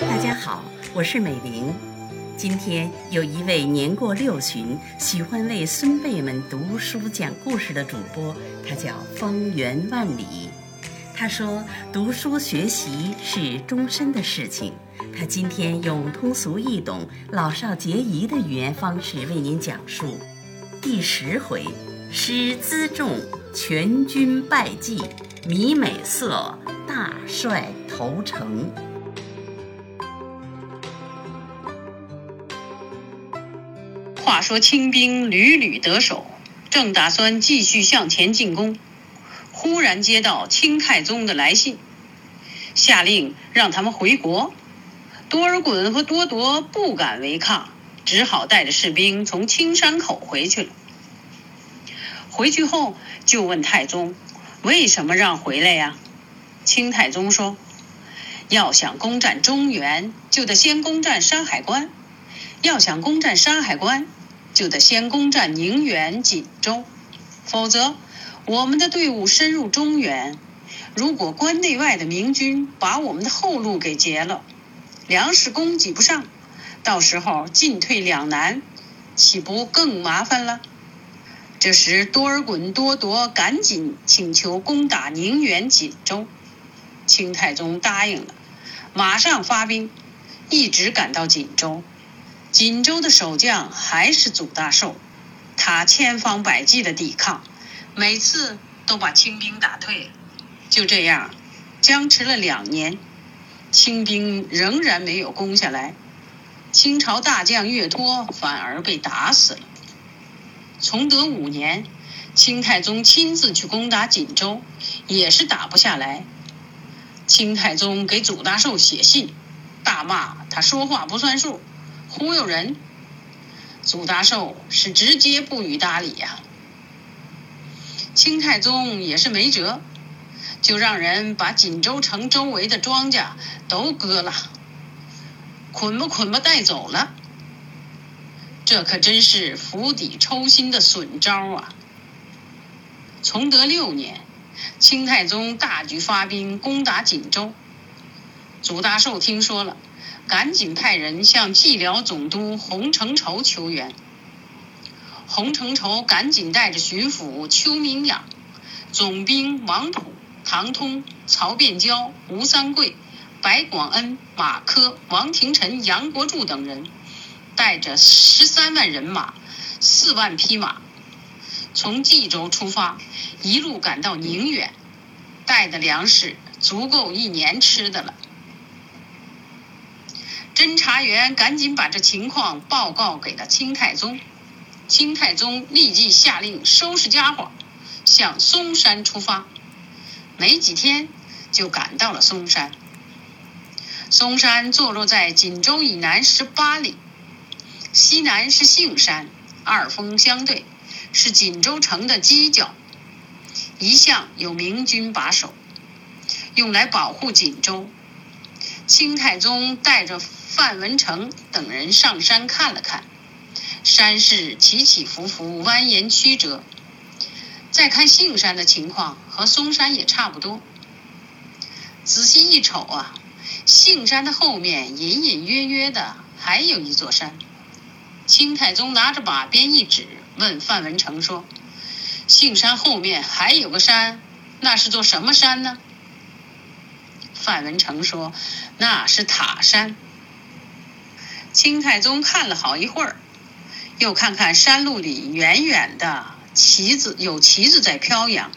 大家好，我是美玲。今天有一位年过六旬、喜欢为孙辈们读书讲故事的主播，他叫方圆万里。他说：“读书学习是终身的事情。”他今天用通俗易懂、老少皆宜的语言方式为您讲述第十回：师辎重，全军败绩，迷美色，大帅投诚。话说清兵屡屡得手，正打算继续向前进攻，忽然接到清太宗的来信，下令让他们回国。多尔衮和多铎不敢违抗，只好带着士兵从青山口回去了。回去后就问太宗：“为什么让回来呀？”清太宗说：“要想攻占中原，就得先攻占山海关；要想攻占山海关，就得先攻占宁远、锦州。否则，我们的队伍深入中原，如果关内外的明军把我们的后路给截了。”粮食供给不上，到时候进退两难，岂不更麻烦了？这时，多尔衮、多铎赶紧请求攻打宁远、锦州，清太宗答应了，马上发兵，一直赶到锦州。锦州的守将还是祖大寿，他千方百计的抵抗，每次都把清兵打退。就这样，僵持了两年。清兵仍然没有攻下来，清朝大将岳托反而被打死了。崇德五年，清太宗亲自去攻打锦州，也是打不下来。清太宗给祖大寿写信，大骂他说话不算数，忽悠人。祖大寿是直接不予搭理呀。清太宗也是没辙。就让人把锦州城周围的庄稼都割了，捆吧捆吧带走了。这可真是釜底抽薪的损招啊！崇德六年，清太宗大举发兵攻打锦州，祖大寿听说了，赶紧派人向蓟辽总督洪承畴求援。洪承畴赶紧带着巡抚邱明养、总兵王普。唐通、曹变蛟、吴三桂、白广恩、马科、王廷臣、杨国柱等人，带着十三万人马、四万匹马，从冀州出发，一路赶到宁远，带的粮食足够一年吃的了。侦查员赶紧把这情况报告给了清太宗，清太宗立即下令收拾家伙，向嵩山出发。没几天，就赶到了嵩山。嵩山坐落在锦州以南十八里，西南是杏山，二峰相对，是锦州城的犄角，一向有明军把守，用来保护锦州。清太宗带着范文成等人上山看了看，山势起起伏伏，蜿蜒曲折。再看杏山的情况，和嵩山也差不多。仔细一瞅啊，杏山的后面隐隐约约的还有一座山。清太宗拿着马鞭一指，问范文成说：“杏山后面还有个山，那是座什么山呢？”范文成说：“那是塔山。”清太宗看了好一会儿，又看看山路里远远的。旗子有旗子在飘扬，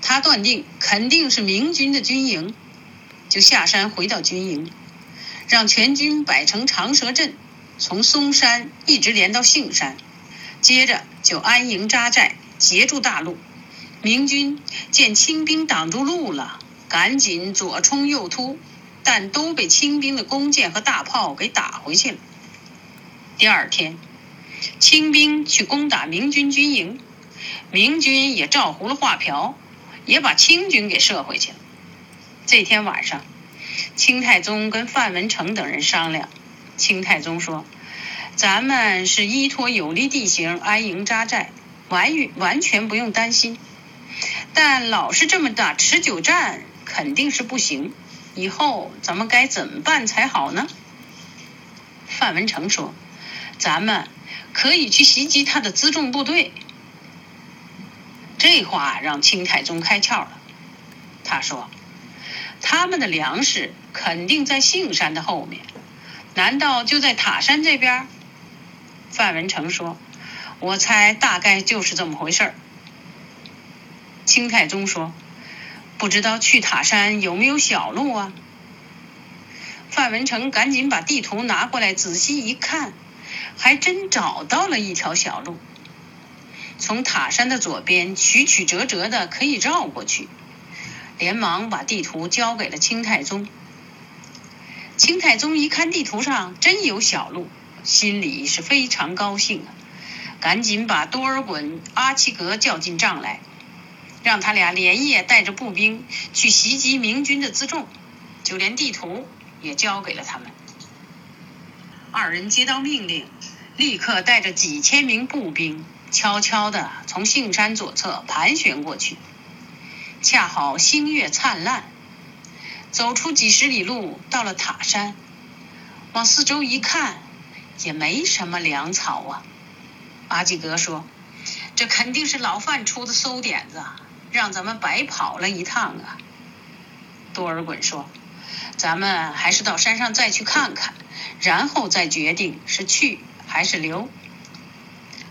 他断定肯定是明军的军营，就下山回到军营，让全军摆成长蛇阵，从嵩山一直连到杏山，接着就安营扎寨，截住大路。明军见清兵挡住路了，赶紧左冲右突，但都被清兵的弓箭和大炮给打回去了。第二天。清兵去攻打明军军营，明军也照葫芦画瓢，也把清军给射回去了。这天晚上，清太宗跟范文成等人商量，清太宗说：“咱们是依托有利地形安营扎寨，完完全不用担心。但老是这么打持久战，肯定是不行。以后咱们该怎么办才好呢？范文成说：“咱们可以去袭击他的辎重部队。”这话让清太宗开窍了。他说：“他们的粮食肯定在杏山的后面，难道就在塔山这边？”范文成说：“我猜大概就是这么回事儿。”清太宗说：“不知道去塔山有没有小路啊？”范文成赶紧把地图拿过来仔细一看，还真找到了一条小路，从塔山的左边曲曲折折的可以绕过去。连忙把地图交给了清太宗。清太宗一看地图上真有小路，心里是非常高兴啊，赶紧把多尔衮、阿齐格叫进帐来。让他俩连夜带着步兵去袭击明军的辎重，就连地图也交给了他们。二人接到命令，立刻带着几千名步兵，悄悄地从杏山左侧盘旋过去。恰好星月灿烂，走出几十里路，到了塔山，往四周一看，也没什么粮草啊。阿济格说：“这肯定是老范出的馊点子。”让咱们白跑了一趟啊！多尔衮说：“咱们还是到山上再去看看，然后再决定是去还是留。”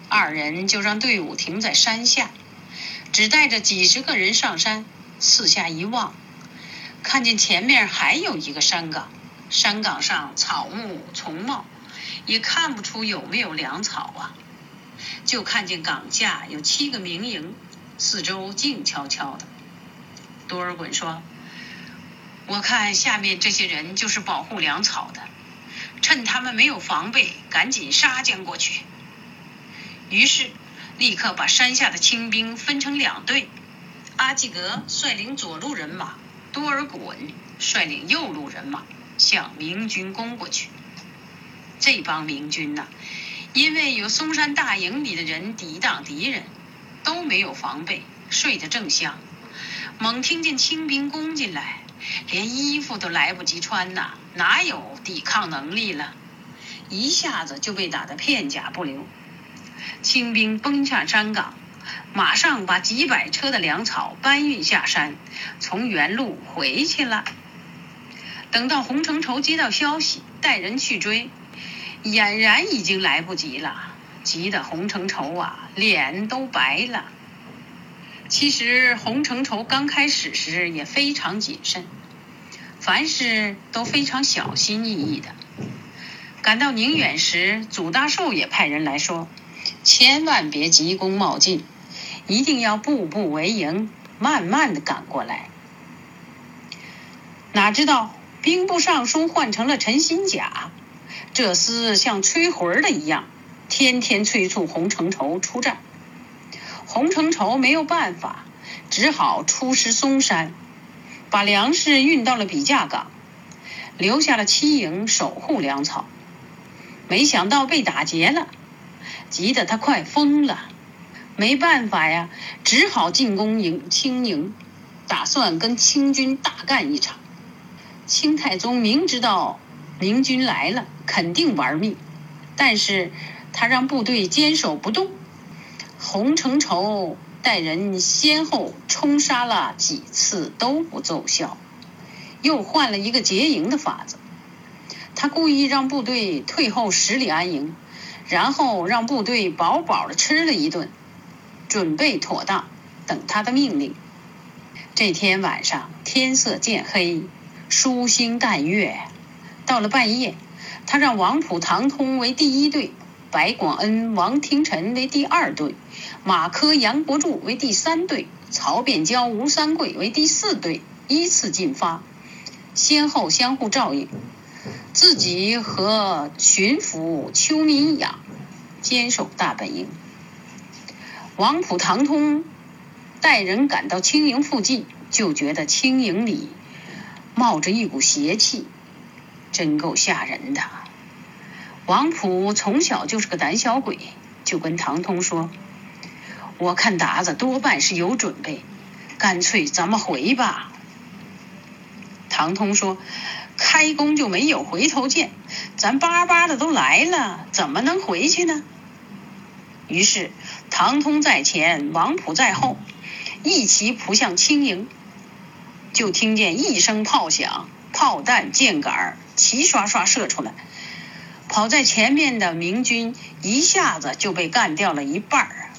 二人就让队伍停在山下，只带着几十个人上山。四下一望，看见前面还有一个山岗，山岗上草木丛茂，也看不出有没有粮草啊。就看见岗下有七个民营。四周静悄悄的。多尔衮说：“我看下面这些人就是保护粮草的，趁他们没有防备，赶紧杀将过去。”于是，立刻把山下的清兵分成两队，阿济格率领左路人马，多尔衮率领右路人马，向明军攻过去。这帮明军呐，因为有嵩山大营里的人抵挡敌人。都没有防备，睡得正香。猛听见清兵攻进来，连衣服都来不及穿呐，哪有抵抗能力了？一下子就被打得片甲不留。清兵奔下山岗，马上把几百车的粮草搬运下山，从原路回去了。等到洪承畴接到消息，带人去追，俨然已经来不及了。急得洪承畴啊，脸都白了。其实洪承畴刚开始时也非常谨慎，凡事都非常小心翼翼的。赶到宁远时，祖大寿也派人来说：“千万别急功冒进，一定要步步为营，慢慢的赶过来。”哪知道兵部尚书换成了陈新甲，这厮像催魂的一样。天天催促洪承畴出战，洪承畴没有办法，只好出师嵩山，把粮食运到了笔架岗，留下了七营守护粮草。没想到被打劫了，急得他快疯了。没办法呀，只好进攻营清营，打算跟清军大干一场。清太宗明知道明军来了，肯定玩命，但是。他让部队坚守不动，洪承畴带人先后冲杀了几次都不奏效，又换了一个劫营的法子。他故意让部队退后十里安营，然后让部队饱饱的吃了一顿，准备妥当，等他的命令。这天晚上天色渐黑，疏星淡月，到了半夜，他让王普、唐通为第一队。白广恩、王廷臣为第二队，马科、杨国柱为第三队，曹变娇、吴三桂为第四队，依次进发，先后相互照应。自己和巡抚邱民养坚守大本营。王普、唐通带人赶到青营附近，就觉得青营里冒着一股邪气，真够吓人的。王普从小就是个胆小鬼，就跟唐通说：“我看达子多半是有准备，干脆咱们回吧。唐通说：“开弓就没有回头箭，咱巴巴的都来了，怎么能回去呢？”于是唐通在前，王普在后，一齐扑向青营。就听见一声炮响，炮弹、箭杆齐刷刷射出来，跑在前面的明军一下子就被干掉了一半儿。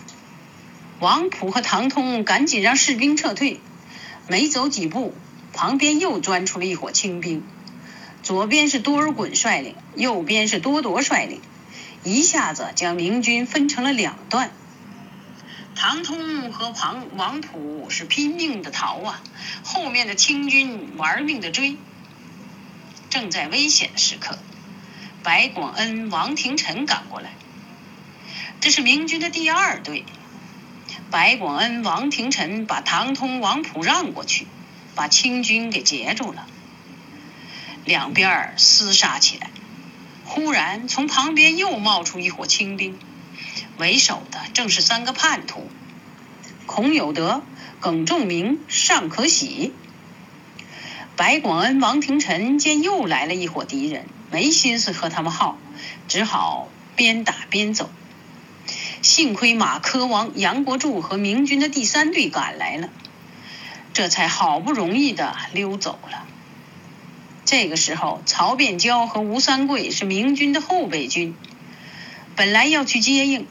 王普和唐通赶紧让士兵撤退，没走几步，旁边又钻出了一伙清兵，左边是多尔衮率领，右边是多铎率领，一下子将明军分成了两段。唐通和庞王普是拼命的逃啊，后面的清军玩命的追。正在危险的时刻，白广恩、王廷臣赶过来，这是明军的第二队。白广恩、王廷臣把唐通、王普让过去，把清军给截住了。两边厮杀起来，忽然从旁边又冒出一伙清兵，为首的正是三个叛徒：孔有德、耿仲明、尚可喜。白广恩、王廷臣见又来了一伙敌人，没心思和他们耗，只好边打边走。幸亏马科王杨国柱和明军的第三队赶来了，这才好不容易的溜走了。这个时候，曹变蛟和吴三桂是明军的后备军，本来要去接应，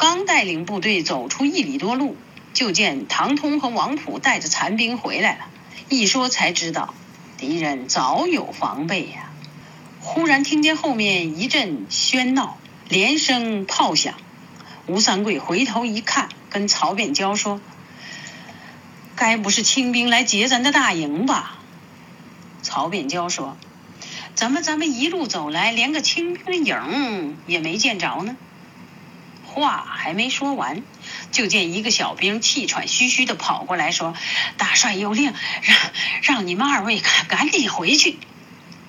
刚带领部队走出一里多路，就见唐通和王普带着残兵回来了。一说才知道，敌人早有防备呀。忽然听见后面一阵喧闹，连声炮响。吴三桂回头一看，跟曹变蛟说：“该不是清兵来劫咱的大营吧？”曹变蛟说：“怎么咱们一路走来，连个清兵的影也没见着呢？”话还没说完，就见一个小兵气喘吁吁的跑过来，说：“大帅有令，让让你们二位赶赶紧回去。”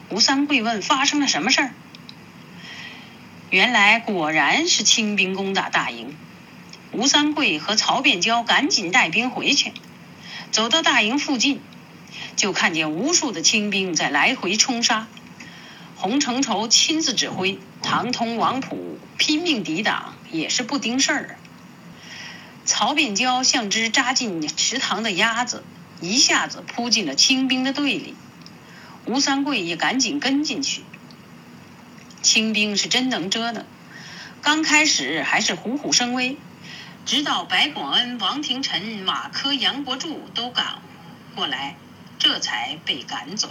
吴三桂问：“发生了什么事儿？”原来果然是清兵攻打大营，吴三桂和曹变蛟赶紧带兵回去。走到大营附近，就看见无数的清兵在来回冲杀。洪承畴亲自指挥，唐通、王普拼命抵挡，也是不丁事儿。曹变蛟像只扎进池塘的鸭子，一下子扑进了清兵的队里。吴三桂也赶紧跟进去。清兵是真能折腾，刚开始还是虎虎生威，直到白广恩、王廷臣、马科、杨国柱都赶过来，这才被赶走。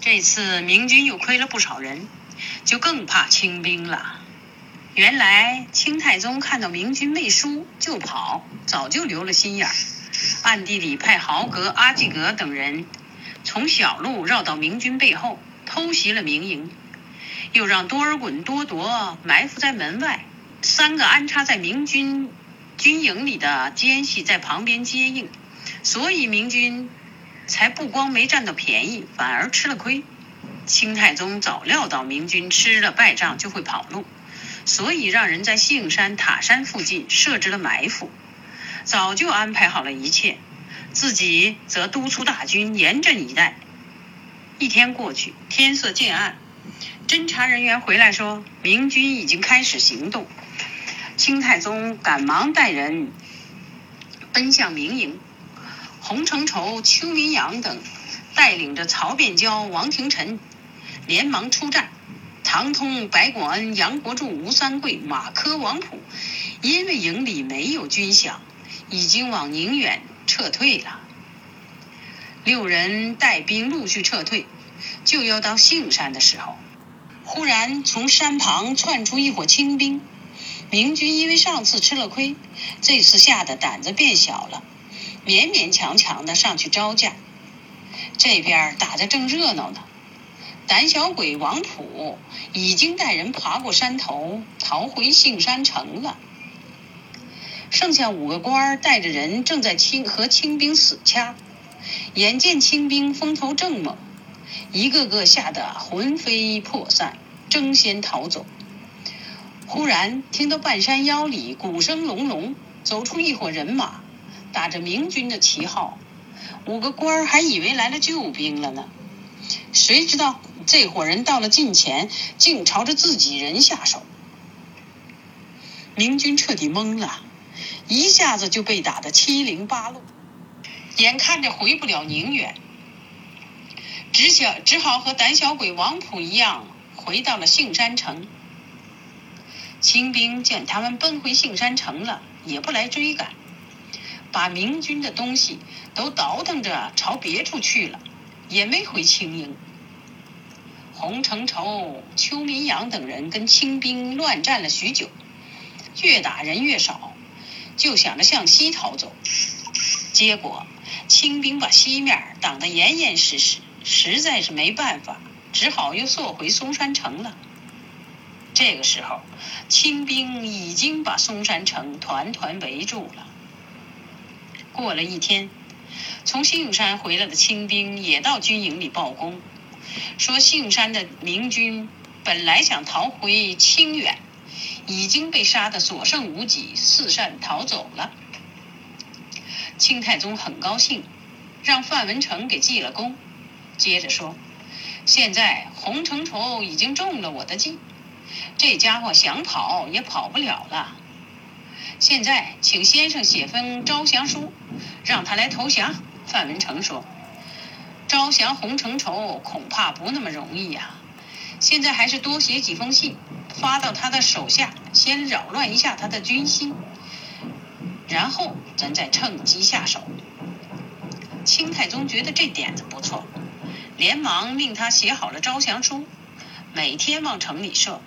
这次明军又亏了不少人，就更怕清兵了。原来清太宗看到明军未输就跑，早就留了心眼儿，暗地里派豪格、阿济格等人从小路绕到明军背后，偷袭了明营。又让多尔衮、多铎埋伏在门外，三个安插在明军军营里的奸细在旁边接应，所以明军才不光没占到便宜，反而吃了亏。清太宗早料到明军吃了败仗就会跑路，所以让人在杏山、塔山附近设置了埋伏，早就安排好了一切，自己则督促大军严阵以待。一天过去，天色渐暗。侦查人员回来说，明军已经开始行动。清太宗赶忙带人奔向明营，洪承畴、邱民阳等带领着曹变蛟、王廷臣连忙出战。唐通、白广恩、杨国柱、吴三桂、马科、王普，因为营里没有军饷，已经往宁远撤退了。六人带兵陆续撤退，就要到杏山的时候。忽然从山旁窜出一伙清兵，明军因为上次吃了亏，这次吓得胆子变小了，勉勉强强的上去招架。这边打得正热闹呢，胆小鬼王普已经带人爬过山头，逃回杏山城了。剩下五个官儿带着人正在清和清兵死掐，眼见清兵风头正猛。一个个吓得魂飞魄散，争先逃走。忽然听到半山腰里鼓声隆隆，走出一伙人马，打着明军的旗号。五个官儿还以为来了救兵了呢，谁知道这伙人到了近前，竟朝着自己人下手。明军彻底懵了，一下子就被打得七零八落，眼看着回不了宁远，只想只好和胆小鬼王普一样，回到了杏山城。清兵见他们奔回杏山城了，也不来追赶，把明军的东西都倒腾着朝别处去了，也没回青营。洪承畴、邱民阳等人跟清兵乱战了许久，越打人越少，就想着向西逃走。结果清兵把西面挡得严严实实，实在是没办法，只好又缩回松山城了。这个时候，清兵已经把松山城团团围住了。过了一天，从杏山回来的清兵也到军营里报功，说杏山的明军本来想逃回清远，已经被杀得所剩无几，四散逃走了。清太宗很高兴，让范文成给记了功，接着说：“现在洪承畴已经中了我的计。”这家伙想跑也跑不了了。现在请先生写封招降书，让他来投降。范文成说：“招降洪承畴恐怕不那么容易呀。现在还是多写几封信，发到他的手下，先扰乱一下他的军心，然后咱再趁机下手。”清太宗觉得这点子不错，连忙命他写好了招降书，每天往城里射。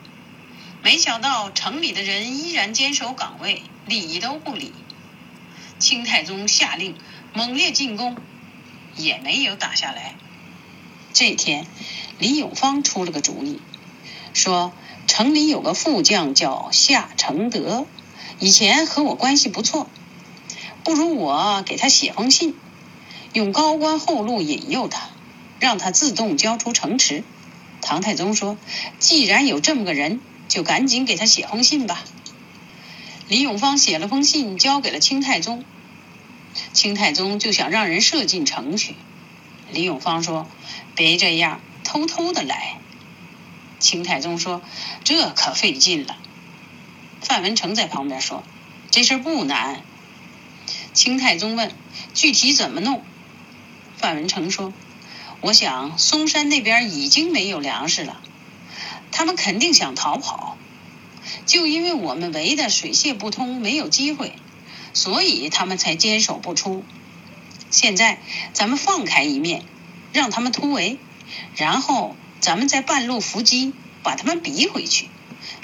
没想到城里的人依然坚守岗位，理都不理。清太宗下令猛烈进攻，也没有打下来。这天，李永芳出了个主意，说城里有个副将叫夏承德，以前和我关系不错，不如我给他写封信，用高官厚禄引诱他，让他自动交出城池。唐太宗说：“既然有这么个人。”就赶紧给他写封信吧。李永芳写了封信，交给了清太宗。清太宗就想让人射进城去。李永芳说：“别这样，偷偷的来。”清太宗说：“这可费劲了。”范文成在旁边说：“这事不难。”清太宗问：“具体怎么弄？”范文成说：“我想嵩山那边已经没有粮食了。”他们肯定想逃跑，就因为我们围的水泄不通，没有机会，所以他们才坚守不出。现在咱们放开一面，让他们突围，然后咱们在半路伏击，把他们逼回去。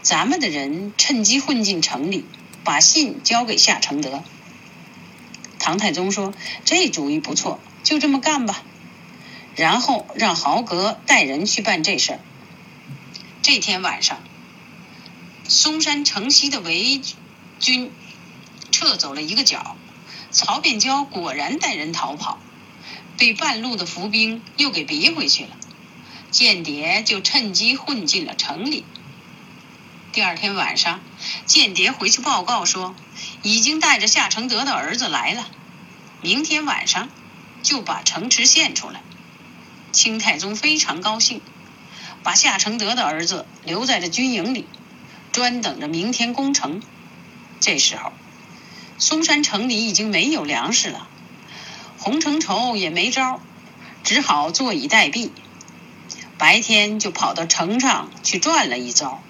咱们的人趁机混进城里，把信交给夏承德。唐太宗说：“这主意不错，就这么干吧。”然后让豪格带人去办这事儿。这天晚上，嵩山城西的围军撤走了一个角，曹变蛟果然带人逃跑，被半路的伏兵又给逼回去了。间谍就趁机混进了城里。第二天晚上，间谍回去报告说，已经带着夏承德的儿子来了，明天晚上就把城池献出来。清太宗非常高兴。把夏承德的儿子留在了军营里，专等着明天攻城。这时候，嵩山城里已经没有粮食了，洪承畴也没招，只好坐以待毙。白天就跑到城上去转了一遭，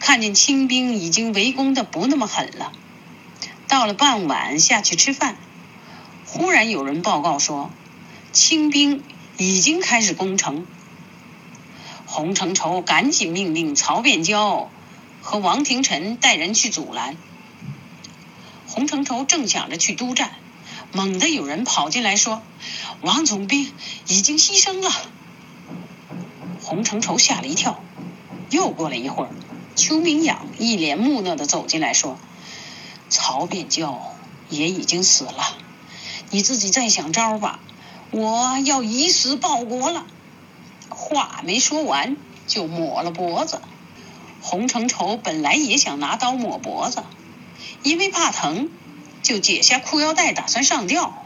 看见清兵已经围攻的不那么狠了。到了傍晚下去吃饭，忽然有人报告说，清兵已经开始攻城。洪承畴赶紧命令曹变蛟和王廷臣带人去阻拦。洪承畴正想着去督战，猛地有人跑进来说：“王总兵已经牺牲了。”洪承畴吓了一跳。又过了一会儿，邱明仰一脸木讷的走进来说：“曹变娇也已经死了，你自己再想招吧，我要以死报国了。”话没说完，就抹了脖子。洪承畴本来也想拿刀抹脖子，因为怕疼，就解下裤腰带打算上吊。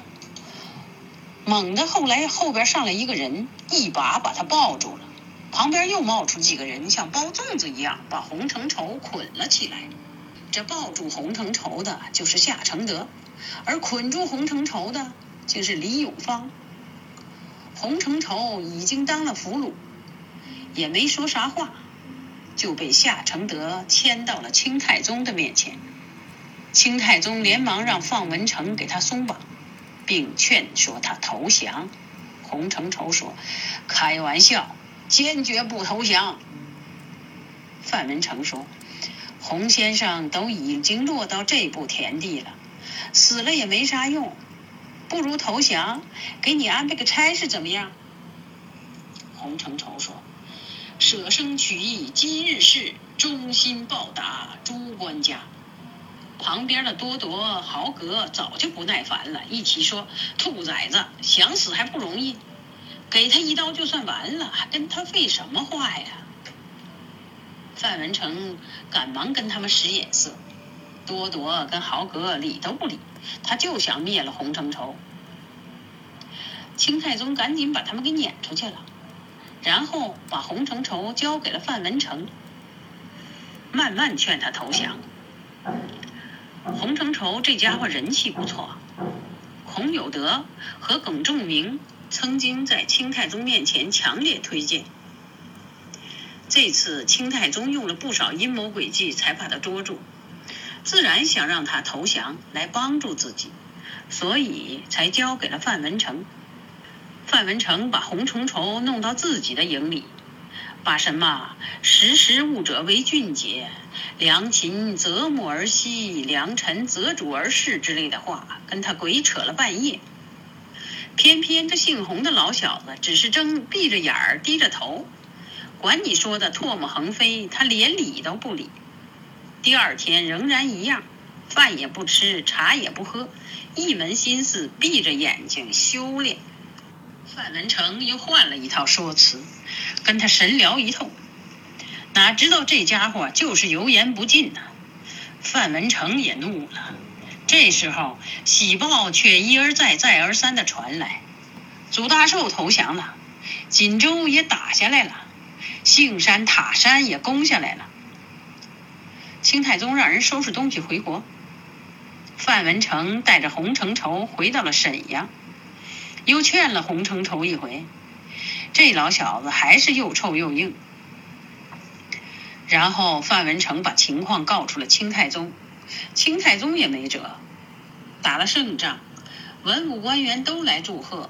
猛地，后来后边上来一个人，一把把他抱住了。旁边又冒出几个人，像包粽子一样把洪承畴捆了起来。这抱住洪承畴的就是夏承德，而捆住洪承畴的竟是李永芳。洪承畴已经当了俘虏，也没说啥话，就被夏承德牵到了清太宗的面前。清太宗连忙让范文成给他松绑，并劝说他投降。洪承畴说：“开玩笑，坚决不投降。”范文成说。洪先生都已经落到这步田地了，死了也没啥用，不如投降，给你安排个差事怎么样？洪承畴说：“舍生取义，今日事，忠心报答诸官家。”旁边的多铎、豪格早就不耐烦了，一起说：“兔崽子，想死还不容易，给他一刀就算完了，还跟他废什么话呀？”范文成赶忙跟他们使眼色，多铎跟豪格理都不理，他就想灭了洪承畴。清太宗赶紧把他们给撵出去了，然后把洪承畴交给了范文成，慢慢劝他投降。洪承畴这家伙人气不错，孔有德和耿仲明曾经在清太宗面前强烈推荐。这次清太宗用了不少阴谋诡计，才把他捉住，自然想让他投降来帮助自己，所以才交给了范文成。范文成把洪承畴弄到自己的营里，把什么“识时务者为俊杰”“良禽择木而栖，良臣择主而事”之类的话跟他鬼扯了半夜。偏偏这姓洪的老小子只是睁闭着眼儿，低着头。管你说的唾沫横飞，他连理都不理。第二天仍然一样，饭也不吃，茶也不喝，一门心思闭着眼睛修炼。范文成又换了一套说辞，跟他神聊一通。哪知道这家伙就是油盐不进呐！范文成也怒了。这时候喜报却一而再、再而三的传来：祖大寿投降了，锦州也打下来了。杏山、塔山也攻下来了。清太宗让人收拾东西回国。范文成带着洪承畴回到了沈阳，又劝了洪承畴一回，这老小子还是又臭又硬。然后范文成把情况告诉了清太宗，清太宗也没辙，打了胜仗，文武官员都来祝贺，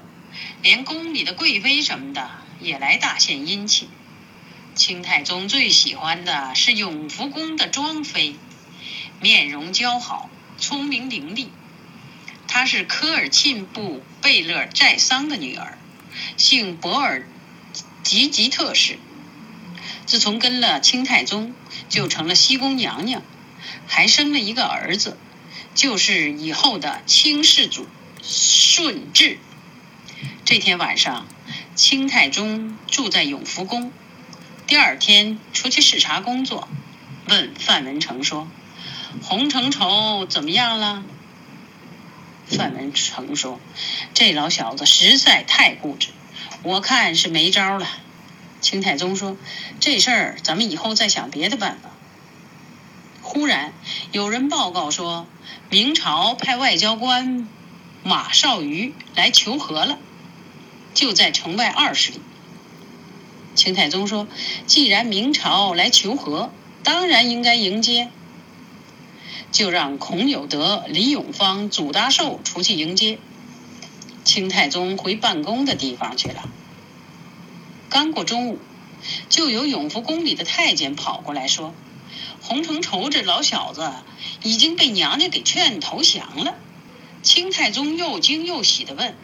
连宫里的贵妃什么的也来大献殷勤。清太宗最喜欢的是永福宫的庄妃，面容姣好，聪明伶俐。她是科尔沁部贝勒寨桑的女儿，姓博尔吉吉特氏。自从跟了清太宗，就成了西宫娘娘，还生了一个儿子，就是以后的清世祖顺治。这天晚上，清太宗住在永福宫。第二天出去视察工作，问范文成说：“洪承畴怎么样了？”范文成说：“这老小子实在太固执，我看是没招了。”清太宗说：“这事儿咱们以后再想别的办法。”忽然有人报告说，明朝派外交官马绍瑜来求和了，就在城外二十里。清太宗说：“既然明朝来求和，当然应该迎接，就让孔有德、李永芳、祖大寿出去迎接。”清太宗回办公的地方去了。刚过中午，就有永福宫里的太监跑过来说：“洪承畴这老小子已经被娘娘给劝投降了。”清太宗又惊又喜地问：“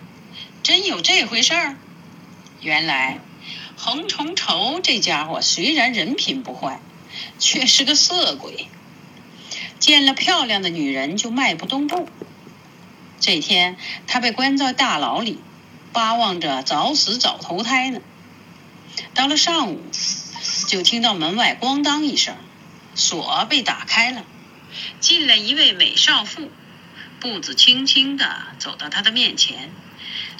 真有这回事儿？”原来。洪承畴这家伙虽然人品不坏，却是个色鬼。见了漂亮的女人就迈不动步。这天他被关在大牢里，巴望着早死早投胎呢。到了上午，就听到门外咣当一声，锁被打开了。进来一位美少妇，步子轻轻的走到他的面前，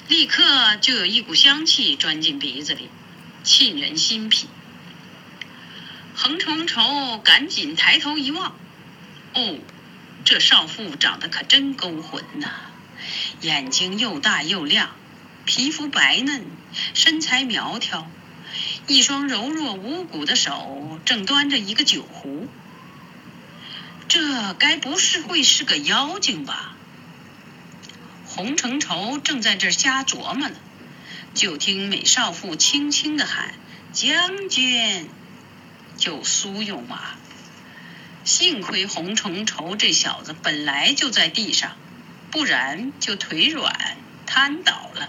立刻就有一股香气钻进鼻子里，沁人心脾。横重愁赶紧抬头一望，哦，这少妇长得可真勾魂呐！眼睛又大又亮，皮肤白嫩，身材苗条，一双柔弱无骨的手正端着一个酒壶。这该不是会是个妖精吧？洪承畴正在这瞎琢磨呢，就听美少妇轻轻的喊：“将军！”就苏有马，幸亏洪承畴这小子本来就在地上，不然就腿软瘫倒了。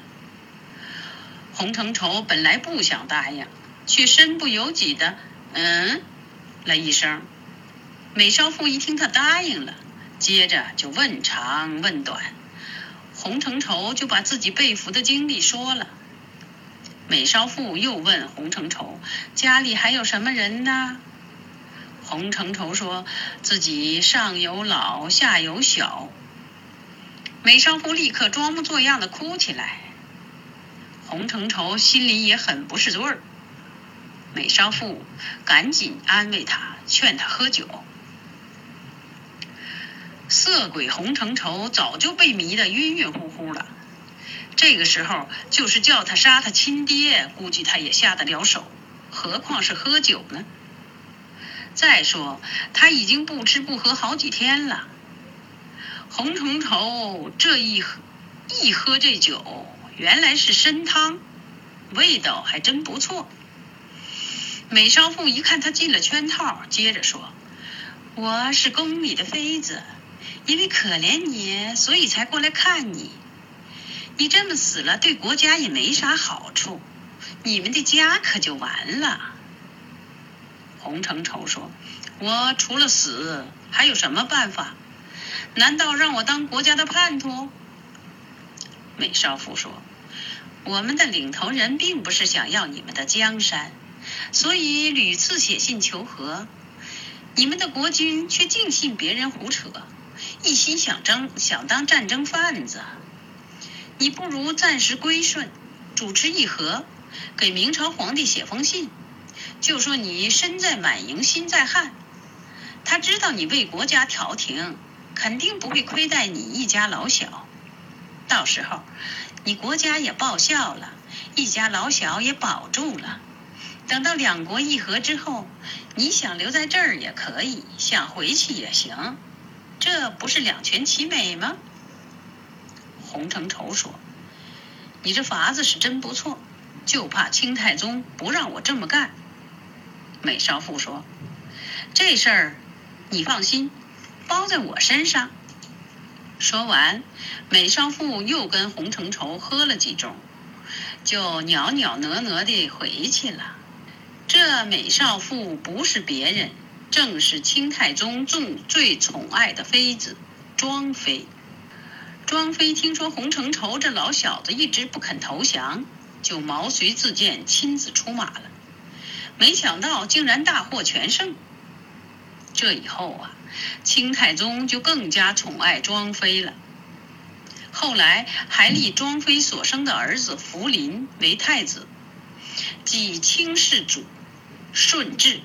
洪承畴本来不想答应，却身不由己的“嗯”了一声。美少妇一听他答应了，接着就问长问短，洪承畴就把自己被俘的经历说了。美少妇又问洪承畴：“家里还有什么人呢？”洪承畴说自己上有老下有小。美少妇立刻装模作样的哭起来。洪承畴心里也很不是滋味儿。美少妇赶紧安慰他，劝他喝酒。色鬼洪承畴早就被迷得晕晕乎乎了。这个时候，就是叫他杀他亲爹，估计他也下得了手，何况是喝酒呢？再说，他已经不吃不喝好几天了。洪承畴这一一喝这酒，原来是参汤，味道还真不错。美少妇一看他进了圈套，接着说：“我是宫里的妃子，因为可怜你，所以才过来看你。”你这么死了，对国家也没啥好处，你们的家可就完了。洪承畴说：“我除了死，还有什么办法？难道让我当国家的叛徒？”美少妇说：“我们的领头人并不是想要你们的江山，所以屡次写信求和。你们的国君却尽信别人胡扯，一心想争，想当战争贩子。”你不如暂时归顺，主持议和，给明朝皇帝写封信，就说你身在满营，心在汉。他知道你为国家调停，肯定不会亏待你一家老小。到时候，你国家也报效了，一家老小也保住了。等到两国议和之后，你想留在这儿也可以，想回去也行，这不是两全其美吗？洪承畴说：“你这法子是真不错，就怕清太宗不让我这么干。”美少妇说：“这事儿你放心，包在我身上。”说完，美少妇又跟洪承畴喝了几盅，就袅袅娜娜地回去了。这美少妇不是别人，正是清太宗最最宠爱的妃子庄妃。庄妃听说洪承畴这老小子一直不肯投降，就毛遂自荐，亲自出马了。没想到竟然大获全胜。这以后啊，清太宗就更加宠爱庄妃了。后来还立庄妃所生的儿子福临为太子，即清世祖顺治。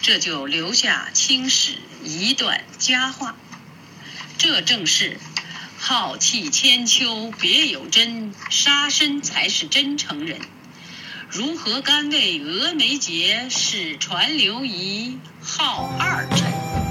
这就留下清史一段佳话。这正是浩气千秋别有真，杀身才是真诚人。如何甘为峨眉节，使传流仪号二臣？